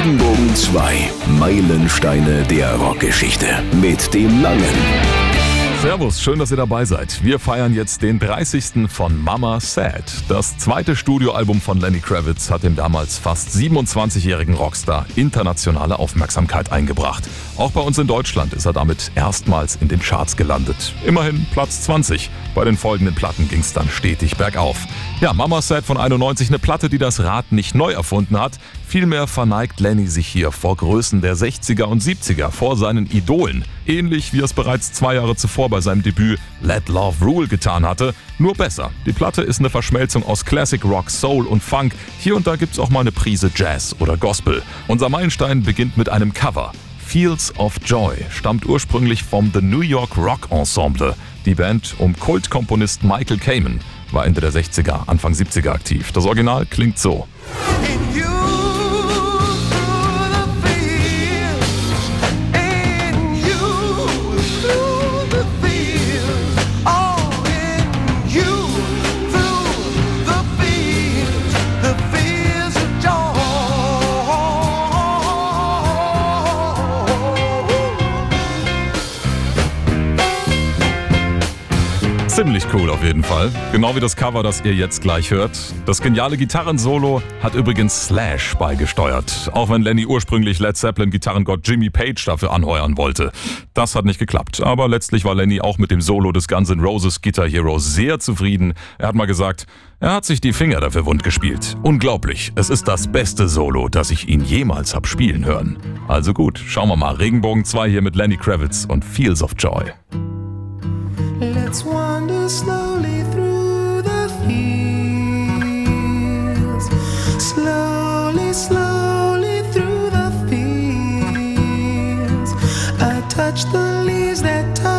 Regenbogen 2. Meilensteine der Rockgeschichte. Mit dem Langen. Servus, schön, dass ihr dabei seid. Wir feiern jetzt den 30. von Mama Sad. Das zweite Studioalbum von Lenny Kravitz hat dem damals fast 27-jährigen Rockstar internationale Aufmerksamkeit eingebracht. Auch bei uns in Deutschland ist er damit erstmals in den Charts gelandet. Immerhin Platz 20. Bei den folgenden Platten ging es dann stetig bergauf. Ja, Mama Sad von 91 eine Platte, die das Rad nicht neu erfunden hat. Vielmehr verneigt Lenny sich hier vor Größen der 60er und 70er, vor seinen Idolen. Ähnlich wie er es bereits zwei Jahre zuvor bei seinem Debüt Let Love Rule getan hatte, nur besser. Die Platte ist eine Verschmelzung aus Classic Rock, Soul und Funk. Hier und da gibt's auch mal eine Prise Jazz oder Gospel. Unser Meilenstein beginnt mit einem Cover. Fields of Joy stammt ursprünglich vom The New York Rock Ensemble. Die Band um Kultkomponist Michael Kamen war Ende der 60er, Anfang 70er aktiv. Das Original klingt so. Ziemlich cool auf jeden Fall. Genau wie das Cover, das ihr jetzt gleich hört. Das geniale Gitarrensolo hat übrigens Slash beigesteuert. Auch wenn Lenny ursprünglich Led Zeppelin Gitarrengott Jimmy Page dafür anheuern wollte. Das hat nicht geklappt. Aber letztlich war Lenny auch mit dem Solo des Guns N' Roses Guitar Hero sehr zufrieden. Er hat mal gesagt, er hat sich die Finger dafür wund gespielt. Unglaublich. Es ist das beste Solo, das ich ihn jemals hab spielen hören. Also gut, schauen wir mal. Regenbogen 2 hier mit Lenny Kravitz und Feels of Joy. Let's wander slowly through the fields. Slowly, slowly through the fields. I touch the leaves that touch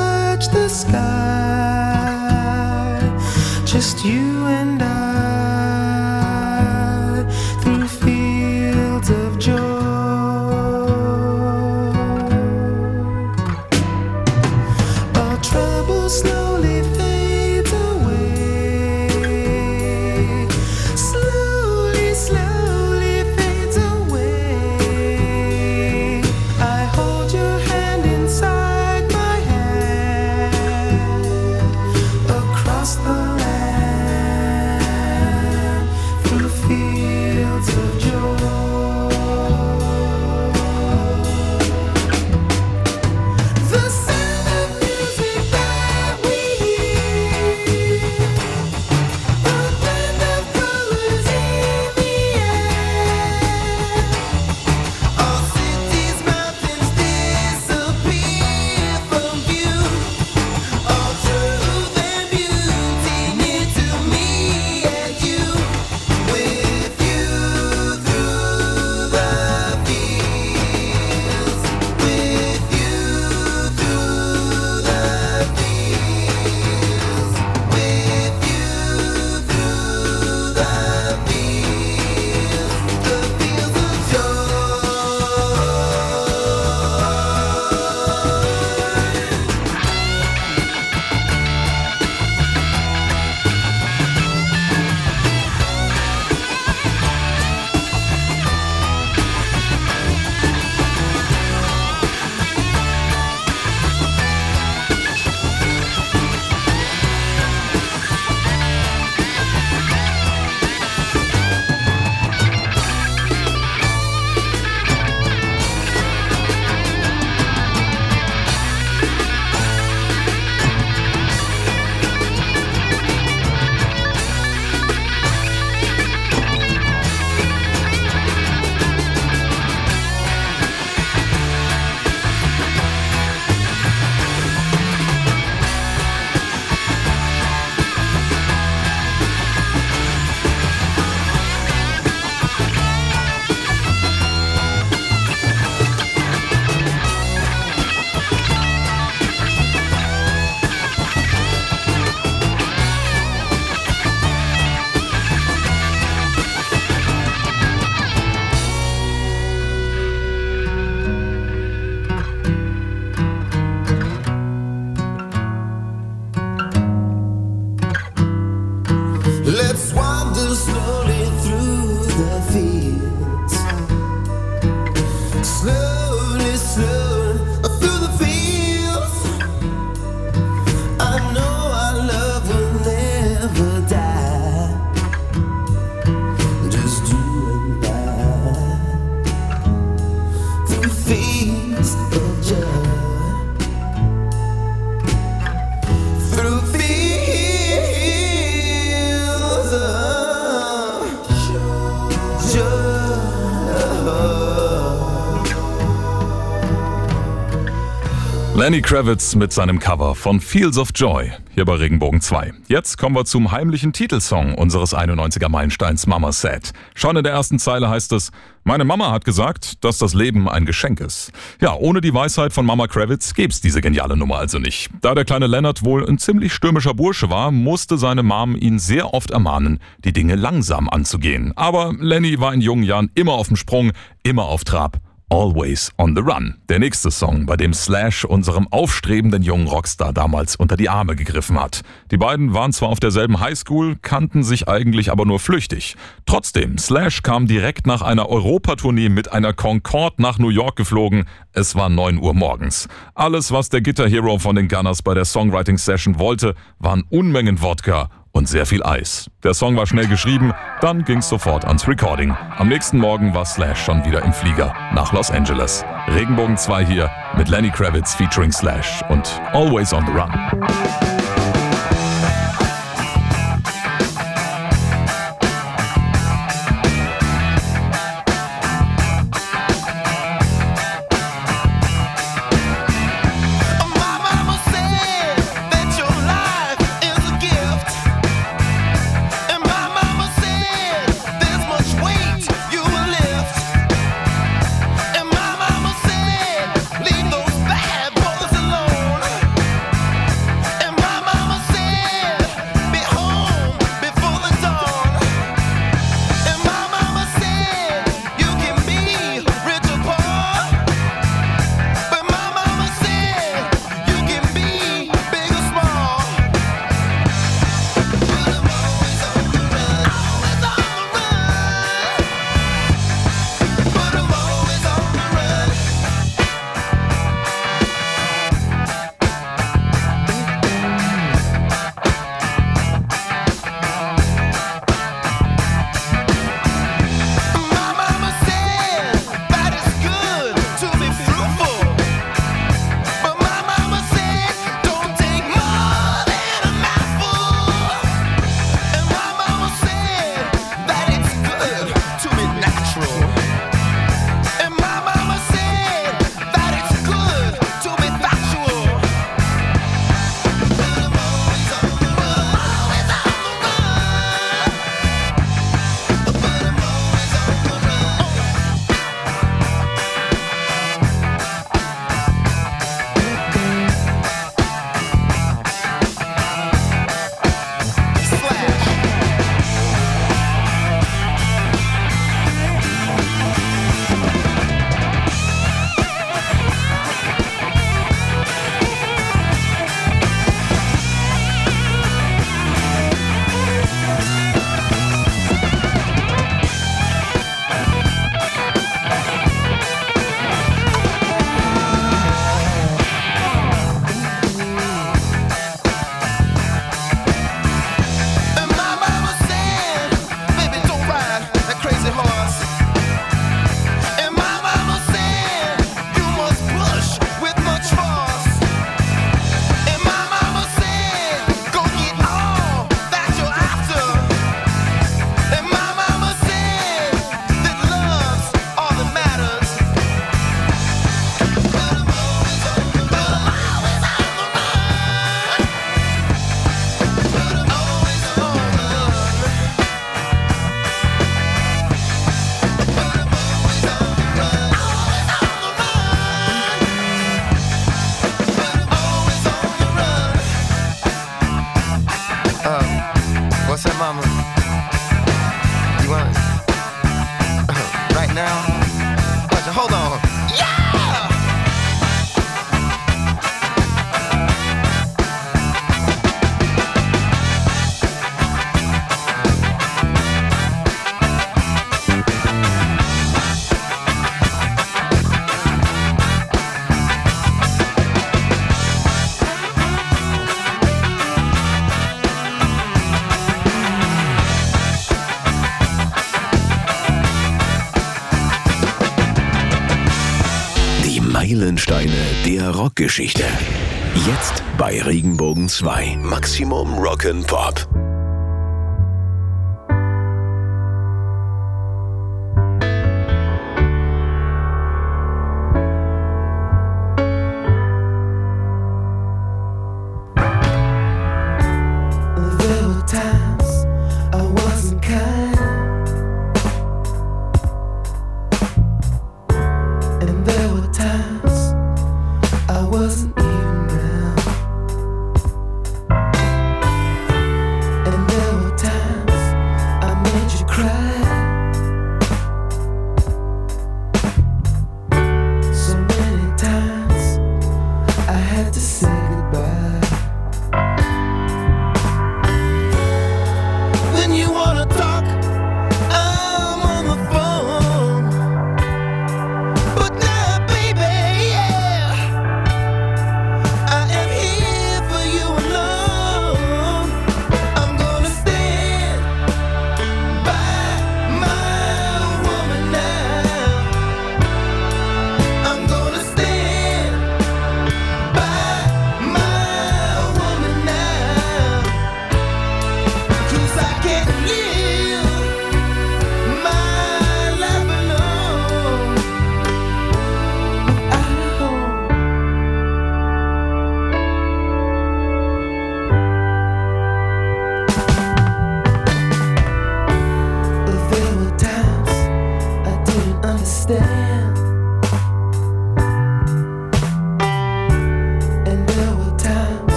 Lenny Kravitz mit seinem Cover von Fields of Joy hier bei Regenbogen 2. Jetzt kommen wir zum heimlichen Titelsong unseres 91er Meilensteins Mama Said. Schon in der ersten Zeile heißt es, meine Mama hat gesagt, dass das Leben ein Geschenk ist. Ja, ohne die Weisheit von Mama Kravitz gäb's diese geniale Nummer also nicht. Da der kleine Leonard wohl ein ziemlich stürmischer Bursche war, musste seine Mom ihn sehr oft ermahnen, die Dinge langsam anzugehen. Aber Lenny war in jungen Jahren immer auf dem Sprung, immer auf Trab Always on the Run. Der nächste Song, bei dem Slash unserem aufstrebenden jungen Rockstar damals unter die Arme gegriffen hat. Die beiden waren zwar auf derselben Highschool, kannten sich eigentlich aber nur flüchtig. Trotzdem, Slash kam direkt nach einer Europatournee mit einer Concorde nach New York geflogen. Es war 9 Uhr morgens. Alles, was der Guitar Hero von den Gunners bei der Songwriting Session wollte, waren Unmengen Wodka und sehr viel Eis. Der Song war schnell geschrieben, dann ging's sofort ans Recording. Am nächsten Morgen war Slash schon wieder im Flieger nach Los Angeles. Regenbogen 2 hier mit Lenny Kravitz featuring Slash und Always on the Run. Rockgeschichte. Jetzt bei Regenbogen 2. Maximum Rock'n'Pop.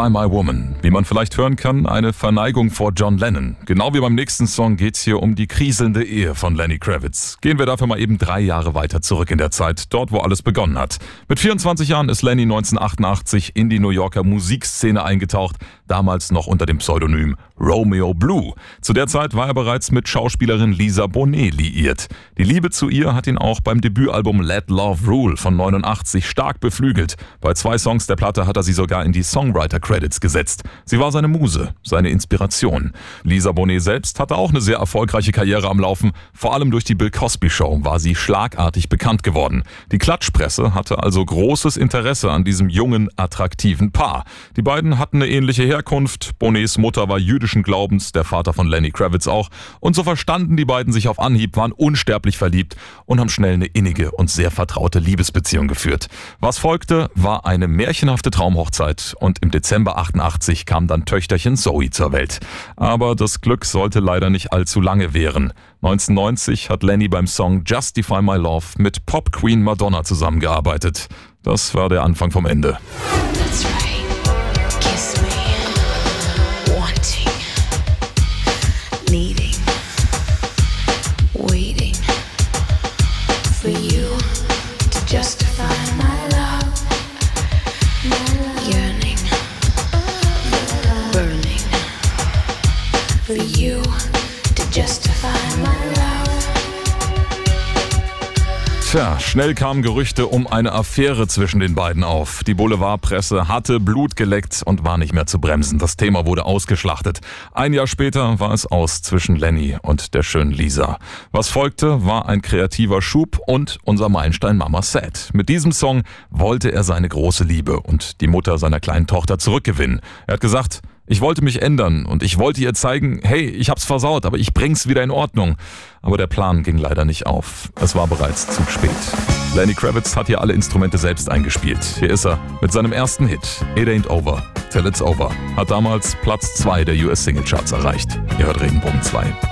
By My Woman. Wie man vielleicht hören kann, eine Verneigung vor John Lennon. Genau wie beim nächsten Song geht es hier um die kriselnde Ehe von Lenny Kravitz. Gehen wir dafür mal eben drei Jahre weiter zurück in der Zeit, dort wo alles begonnen hat. Mit 24 Jahren ist Lenny 1988 in die New Yorker Musikszene eingetaucht, damals noch unter dem Pseudonym Romeo Blue. Zu der Zeit war er bereits mit Schauspielerin Lisa Bonet liiert. Die Liebe zu ihr hat ihn auch beim Debütalbum Let Love Rule von 89 stark beflügelt. Bei zwei Songs der Platte hat er sie sogar in die Songwriter-Credits gesetzt. Sie war seine Muse, seine Inspiration. Lisa Bonet selbst hatte auch eine sehr erfolgreiche Karriere am Laufen. Vor allem durch die Bill Cosby Show war sie schlagartig bekannt geworden. Die Klatschpresse hatte also großes Interesse an diesem jungen, attraktiven Paar. Die beiden hatten eine ähnliche Herkunft. Bonets Mutter war jüdischen Glaubens, der Vater von Lenny Kravitz auch. Und so verstanden die beiden sich auf Anhieb, waren unsterblich verliebt und haben schnell eine innige und sehr vertraute Liebesbeziehung geführt. Was folgte, war eine märchenhafte Traumhochzeit und im Dezember 88 kam dann Töchterchen Zoe zur Welt. Aber das Glück sollte leider nicht allzu lange währen. 1990 hat Lenny beim Song Justify My Love mit Pop Queen Madonna zusammengearbeitet. Das war der Anfang vom Ende. Schnell kamen Gerüchte um eine Affäre zwischen den beiden auf. Die Boulevardpresse hatte Blut geleckt und war nicht mehr zu bremsen. Das Thema wurde ausgeschlachtet. Ein Jahr später war es aus zwischen Lenny und der schönen Lisa. Was folgte, war ein kreativer Schub und unser Meilenstein Mama Sad. Mit diesem Song wollte er seine große Liebe und die Mutter seiner kleinen Tochter zurückgewinnen. Er hat gesagt, ich wollte mich ändern und ich wollte ihr zeigen, hey, ich hab's versaut, aber ich bring's wieder in Ordnung. Aber der Plan ging leider nicht auf. Es war bereits zu spät. Lenny Kravitz hat hier alle Instrumente selbst eingespielt. Hier ist er mit seinem ersten Hit, It Ain't Over, Till It's Over. Hat damals Platz 2 der US Single Charts erreicht. Ihr hört Regenbogen 2.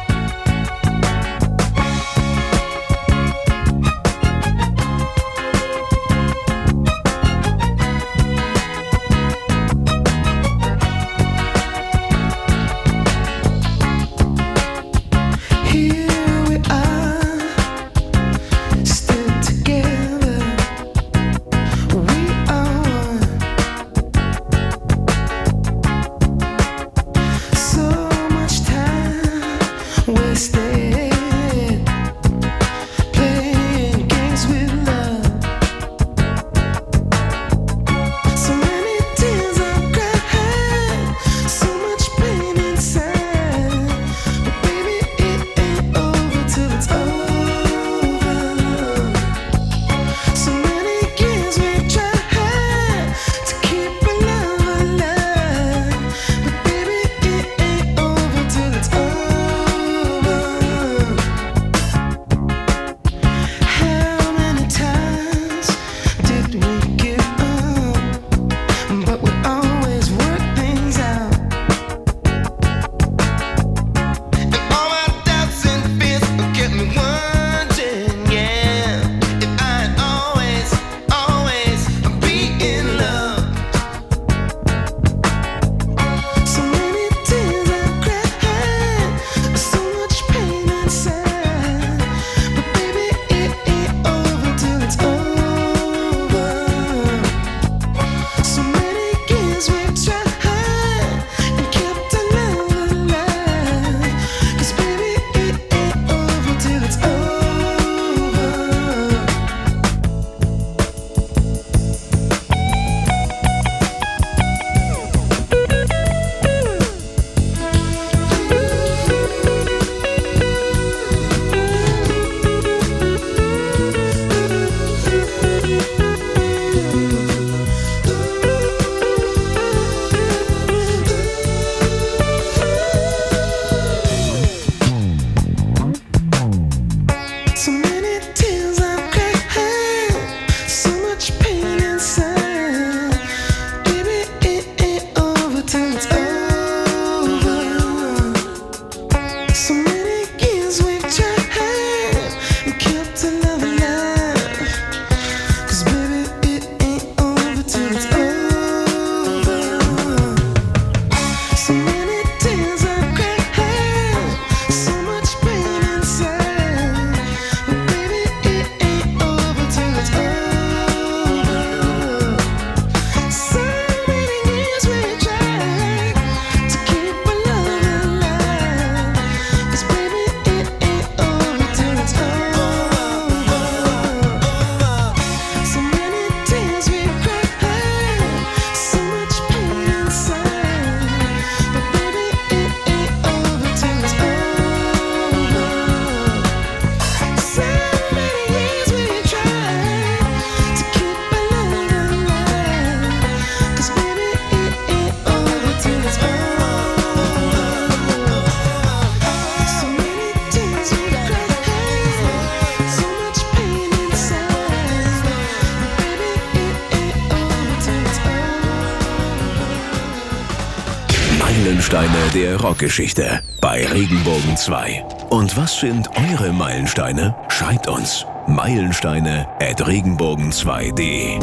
Meilensteine der Rockgeschichte bei Regenbogen 2. Und was sind eure Meilensteine? Schreibt uns. Meilensteine at regenbogen2.de.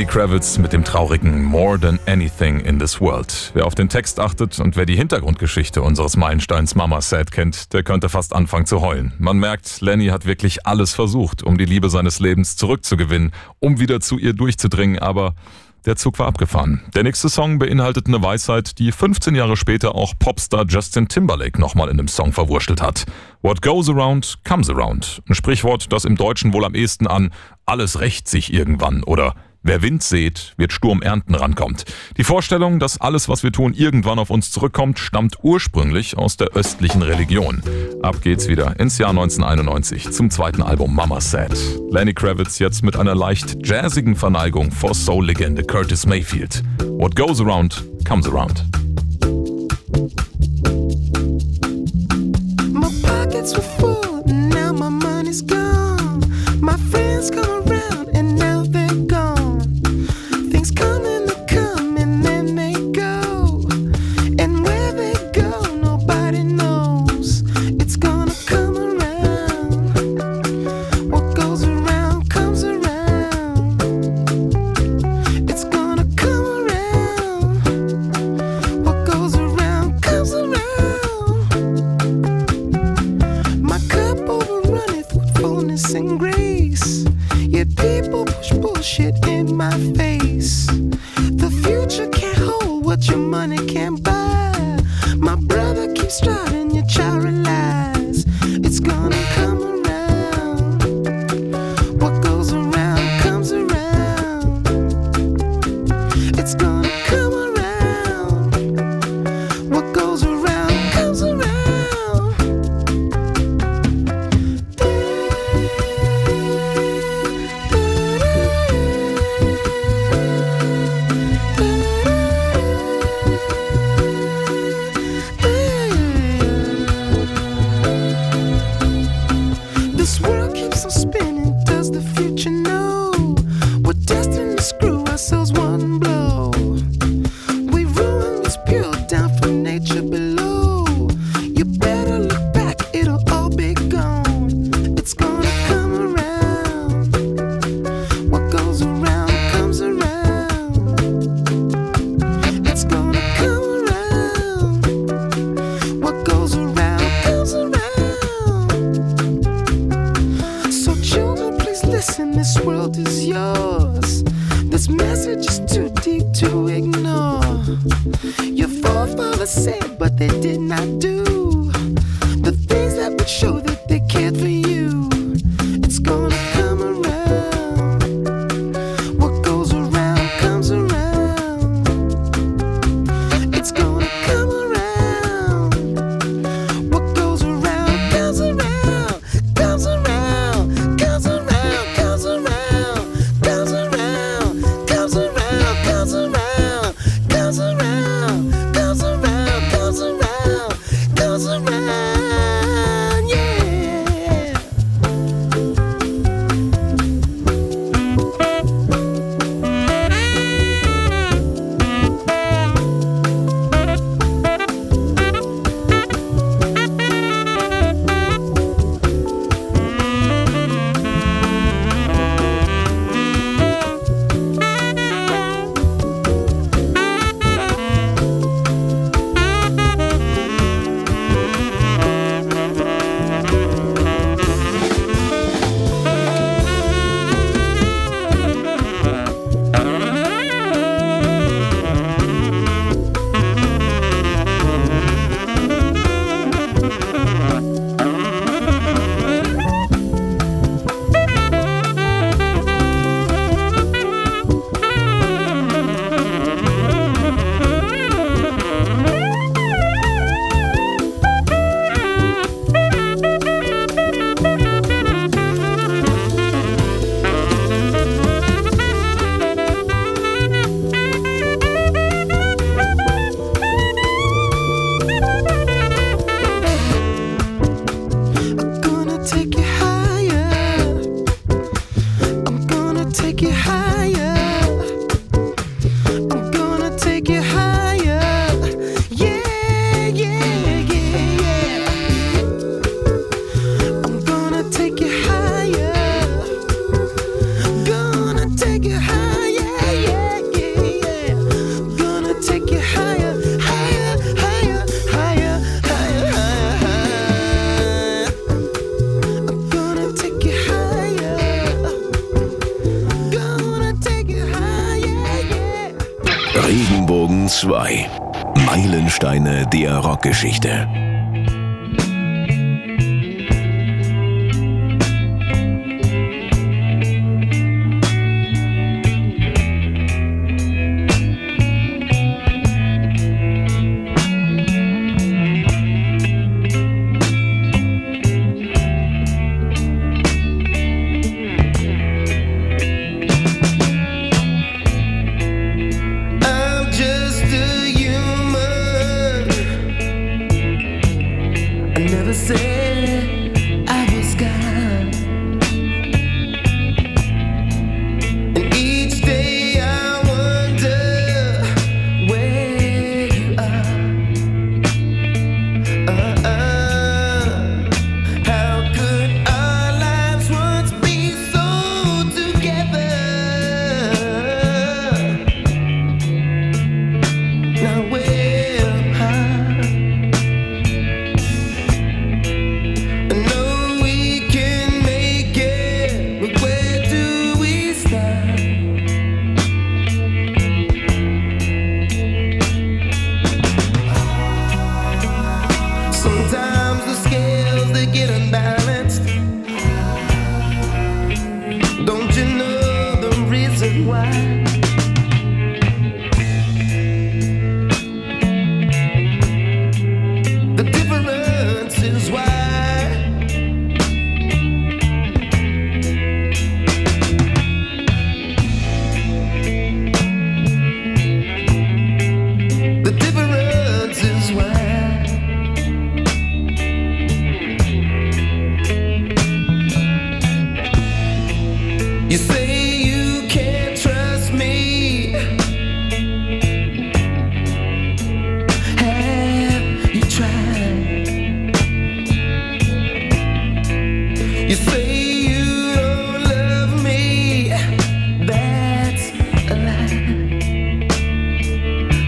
Lenny Kravitz mit dem traurigen More Than Anything in This World. Wer auf den Text achtet und wer die Hintergrundgeschichte unseres Meilensteins Mama Sad kennt, der könnte fast anfangen zu heulen. Man merkt, Lenny hat wirklich alles versucht, um die Liebe seines Lebens zurückzugewinnen, um wieder zu ihr durchzudringen, aber der Zug war abgefahren. Der nächste Song beinhaltet eine Weisheit, die 15 Jahre später auch Popstar Justin Timberlake nochmal in einem Song verwurschtelt hat. What goes around, comes around. Ein Sprichwort, das im Deutschen wohl am ehesten an alles rächt sich irgendwann oder Wer Wind sät, wird Sturm ernten rankommt. Die Vorstellung, dass alles, was wir tun, irgendwann auf uns zurückkommt, stammt ursprünglich aus der östlichen Religion. Ab geht's wieder ins Jahr 1991 zum zweiten Album Mama Sad. Lenny Kravitz jetzt mit einer leicht jazzigen Verneigung vor Soul-Legende Curtis Mayfield. What goes around, comes around. My pockets were full, now my money's gone. My friends come Yet bullshit in my face. The future can't hold what your money can buy. My brother keeps driving your child 2. Meilensteine der Rockgeschichte.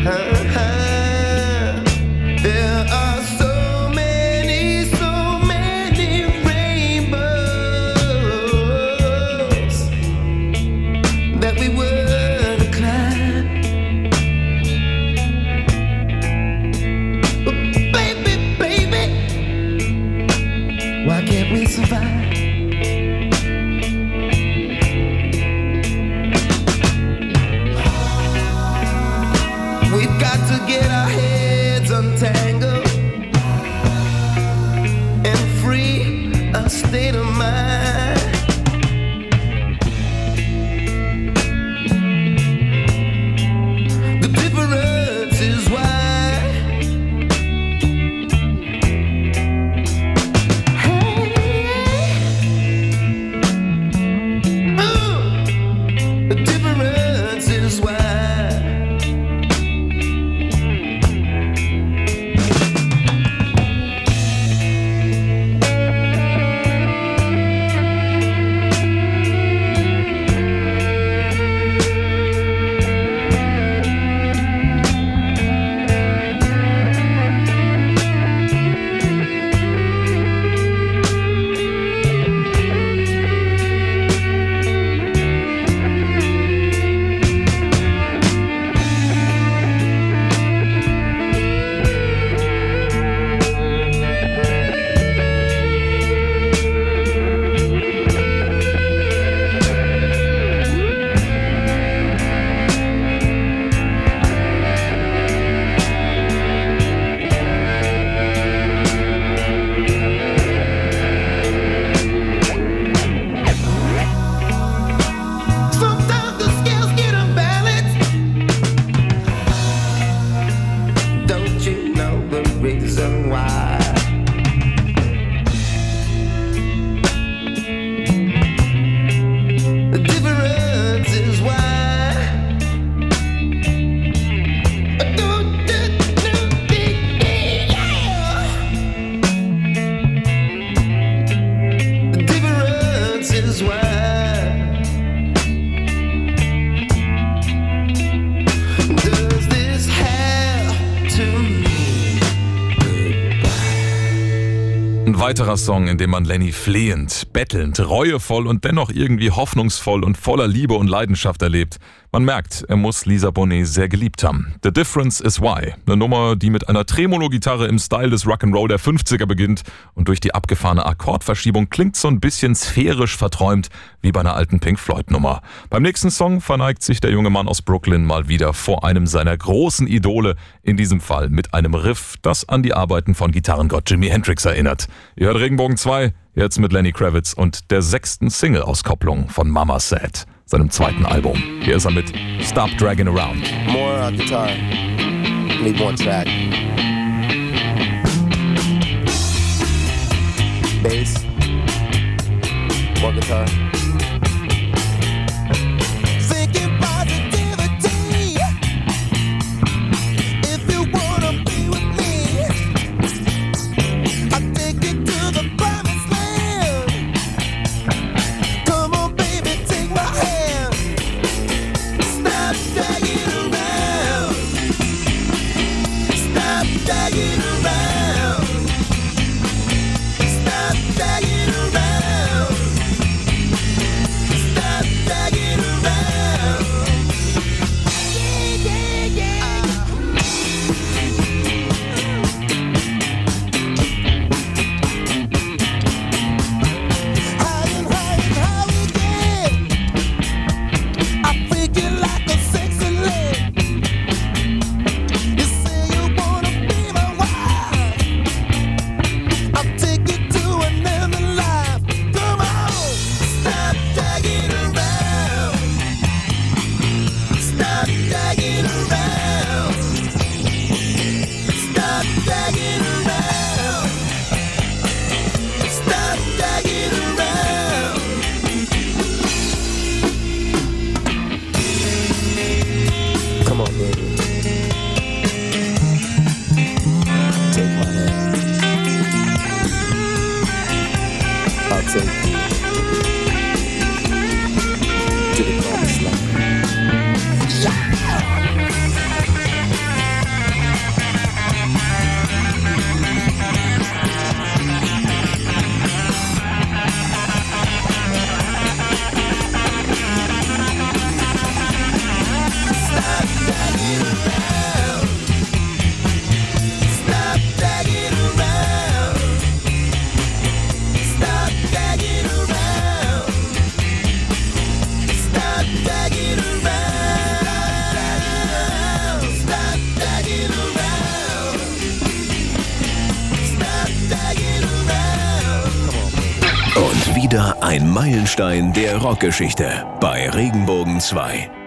Hey. Weiterer Song, in dem man Lenny flehend, bettelnd, reuevoll und dennoch irgendwie hoffnungsvoll und voller Liebe und Leidenschaft erlebt. Man merkt, er muss Lisa Bonet sehr geliebt haben. The Difference is Why. Eine Nummer, die mit einer Tremolo-Gitarre im Style des Rock'n'Roll der 50er beginnt und durch die abgefahrene Akkordverschiebung klingt so ein bisschen sphärisch verträumt, wie bei einer alten Pink Floyd-Nummer. Beim nächsten Song verneigt sich der junge Mann aus Brooklyn mal wieder vor einem seiner großen Idole, in diesem Fall mit einem Riff, das an die Arbeiten von Gitarrengott Jimi Hendrix erinnert. Ihr hört Regenbogen 2, jetzt mit Lenny Kravitz und der sechsten Single-Auskopplung von Mama Said seinem zweiten Album. Hier ist er mit Stop Dragging Around. More uh, guitar. Need one track. Bass. More guitar. Wieder ein Meilenstein der Rockgeschichte bei Regenbogen 2.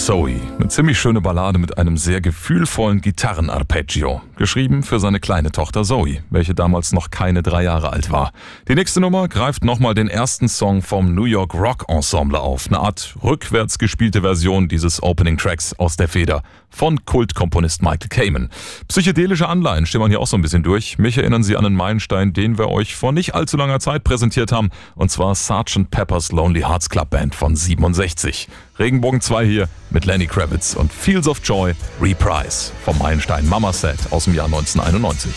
Zoe. Eine ziemlich schöne Ballade mit einem sehr gefühlvollen Gitarrenarpeggio. Geschrieben für seine kleine Tochter Zoe, welche damals noch keine drei Jahre alt war. Die nächste Nummer greift nochmal den ersten Song vom New York Rock Ensemble auf. Eine Art rückwärts gespielte Version dieses Opening Tracks aus der Feder von Kultkomponist Michael Kamen. Psychedelische Anleihen schimmern hier auch so ein bisschen durch. Mich erinnern sie an einen Meilenstein, den wir euch vor nicht allzu langer Zeit präsentiert haben. Und zwar Sgt. Pepper's Lonely Hearts Club Band von 67. Regenbogen 2 hier mit Lenny Kravitz und Fields of Joy Reprise vom Meilenstein Mama Set aus dem Jahr 1991.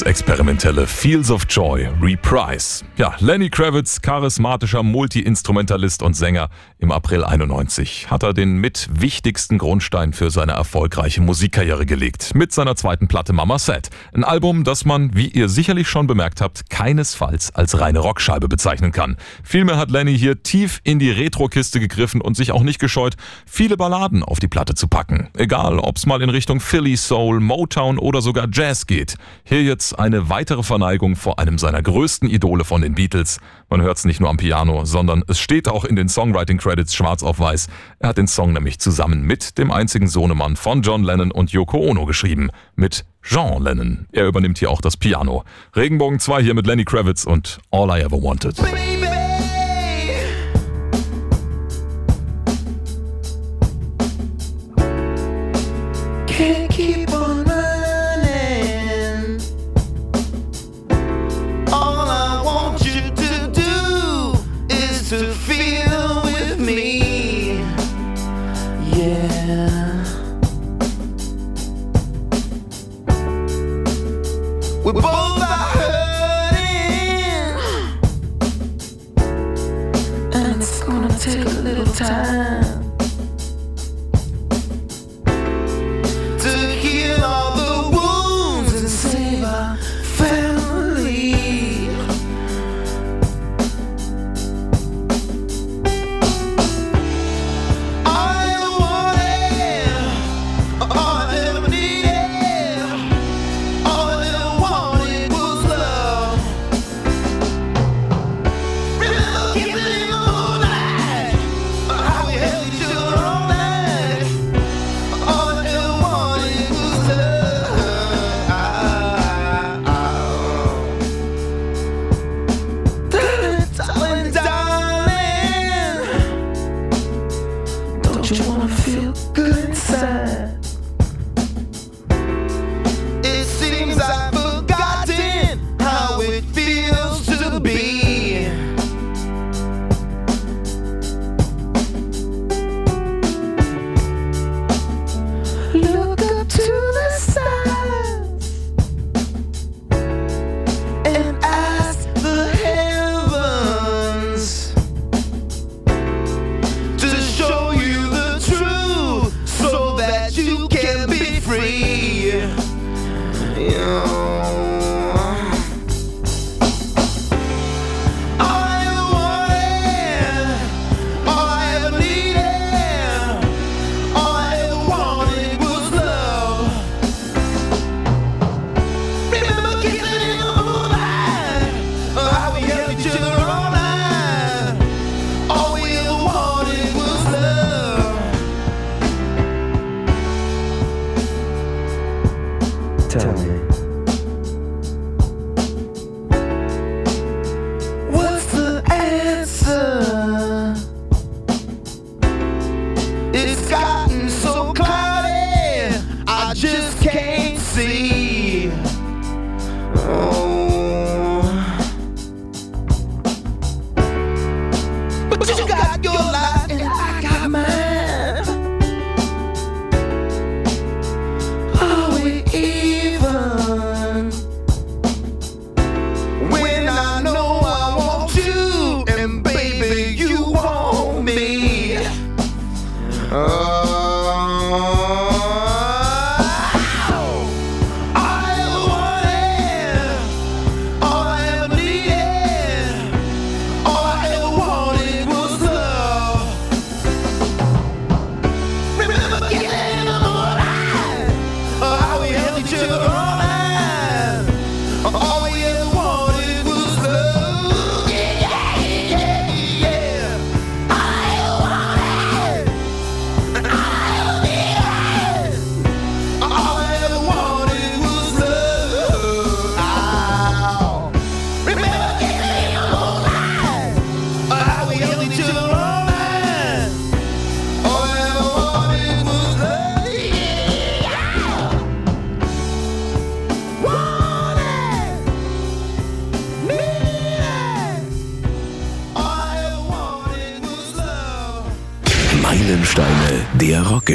Das experimentelle Fields of Joy Reprise. Ja, Lenny Kravitz, charismatischer Multi-Instrumentalist und Sänger, im April 91 hat er den mit wichtigsten Grundstein für seine erfolgreiche Musikkarriere gelegt. Mit seiner zweiten Platte Mama Sad. Ein Album, das man, wie ihr sicherlich schon bemerkt habt, keinesfalls als reine Rockscheibe bezeichnen kann. Vielmehr hat Lenny hier tief in die Retro-Kiste gegriffen und sich auch nicht gescheut, viele Balladen auf die Platte zu packen. Egal, ob's mal in Richtung Philly Soul, Motown oder sogar Jazz geht. Hier jetzt eine weitere Verneigung vor einem seiner größten Idole von den Beatles. Man hört es nicht nur am Piano, sondern es steht auch in den Songwriting-Credits schwarz auf weiß. Er hat den Song nämlich zusammen mit dem einzigen Sohnemann von John Lennon und Yoko Ono geschrieben, mit Jean Lennon. Er übernimmt hier auch das Piano. Regenbogen 2 hier mit Lenny Kravitz und All I Ever Wanted. Baby, time.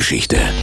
Der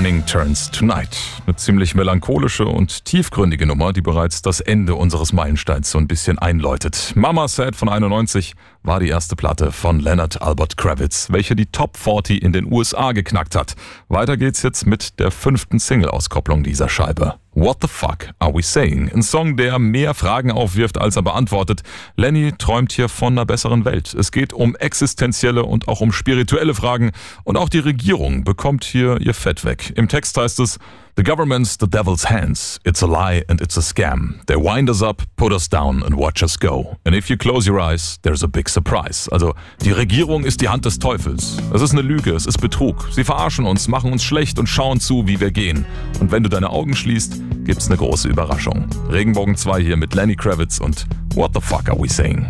Morning Turns to Night. Eine ziemlich melancholische und tiefgründige Nummer, die bereits das Ende unseres Meilensteins so ein bisschen einläutet. Mama Said von 91 war die erste Platte von Leonard Albert Kravitz, welche die Top 40 in den USA geknackt hat. Weiter geht's jetzt mit der fünften Single-Auskopplung dieser Scheibe. What the fuck are we saying? Ein Song, der mehr Fragen aufwirft, als er beantwortet. Lenny träumt hier von einer besseren Welt. Es geht um existenzielle und auch um spirituelle Fragen. Und auch die Regierung bekommt hier ihr Fett weg. Im Text heißt es, The government's the devil's hands. It's a lie and it's a scam. They wind us up, put us down and watch us go. And if you close your eyes, there's a big surprise. Also, die Regierung ist die Hand des Teufels. Es ist eine Lüge, es ist Betrug. Sie verarschen uns, machen uns schlecht und schauen zu, wie wir gehen. Und wenn du deine Augen schließt, gibt's eine große Überraschung. Regenbogen 2 hier mit Lenny Kravitz und What the fuck are we saying?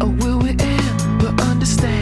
Or will we ever understand?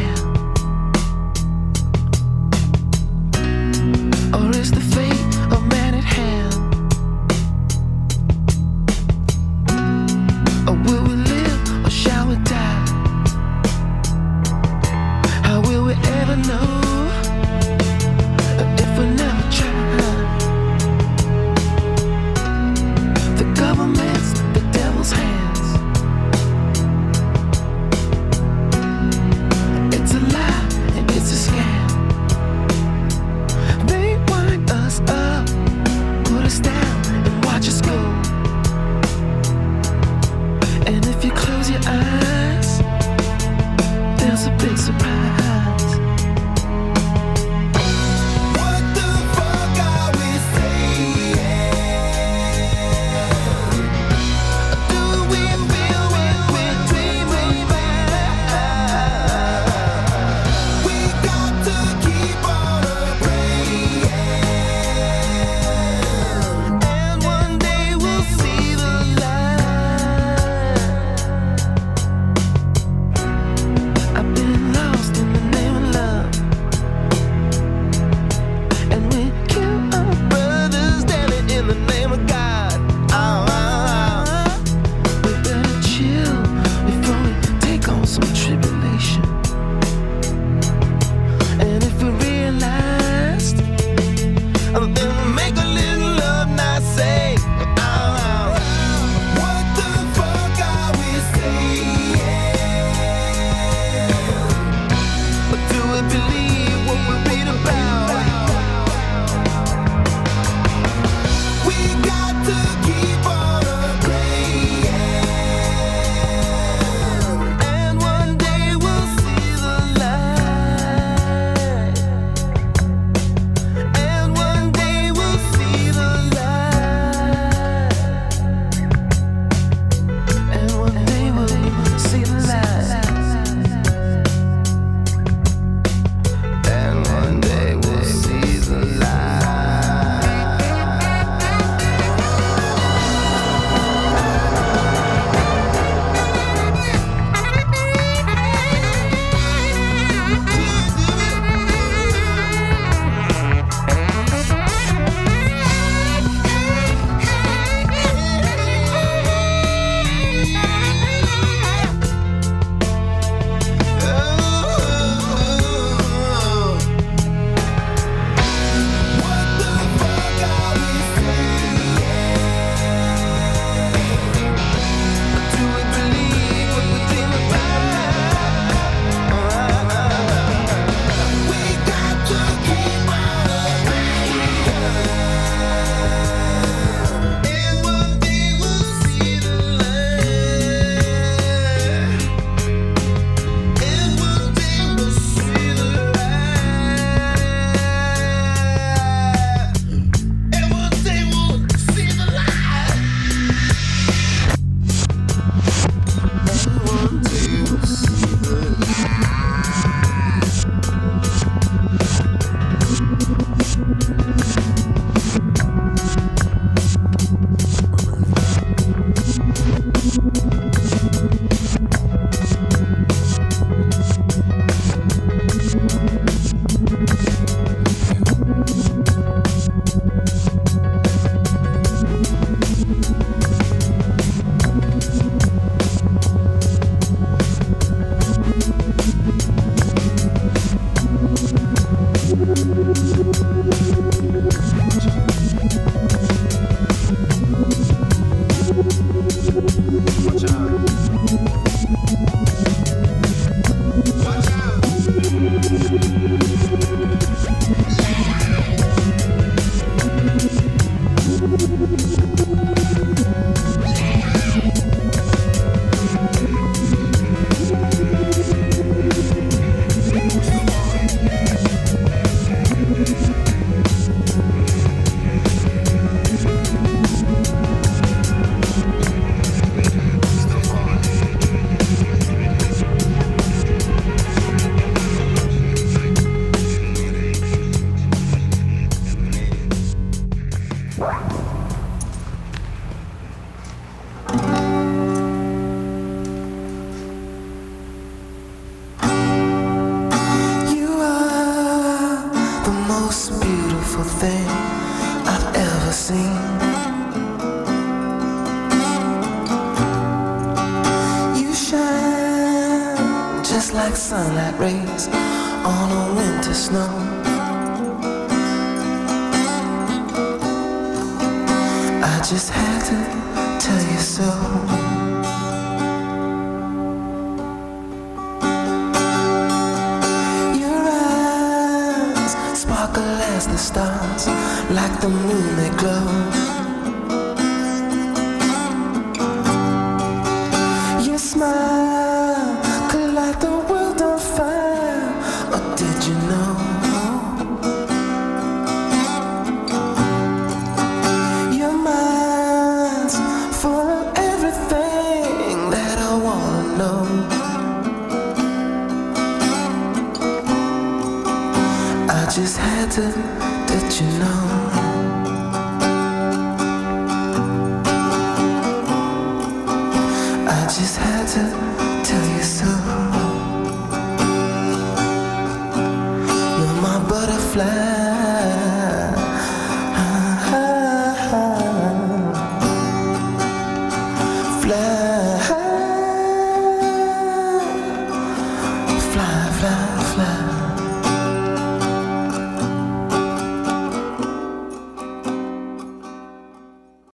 Like the moon